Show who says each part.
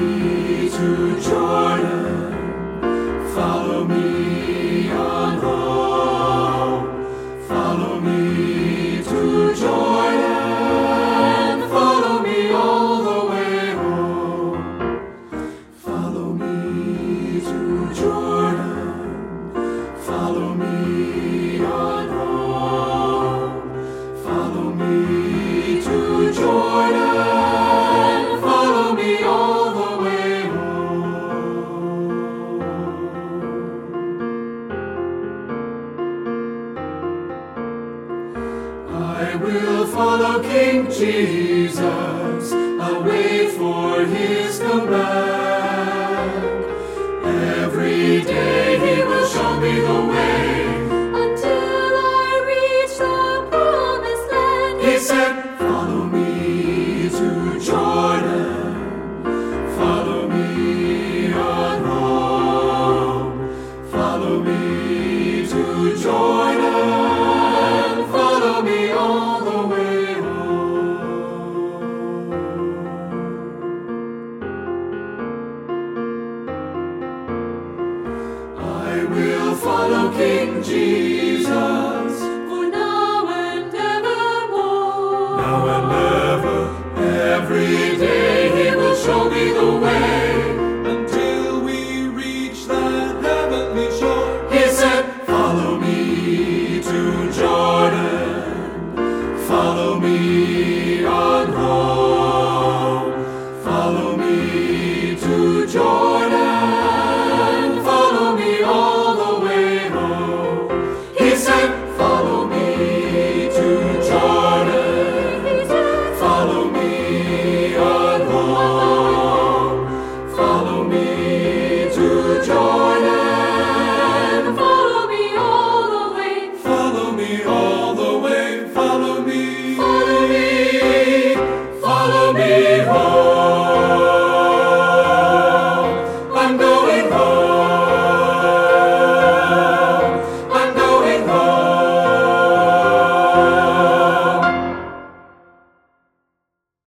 Speaker 1: to Jordan. Follow me on home. Follow me to Jordan. Follow me all the way home. Follow me to Jordan. Follow me on home. Follow me to Jordan. Will follow King Jesus. I'll for his command. Every day he will show me the way.
Speaker 2: Until I reach the promised land.
Speaker 1: He said, Follow me to Jordan. Follow me on home. Follow me to Jordan. follow King Jesus. Jehovah.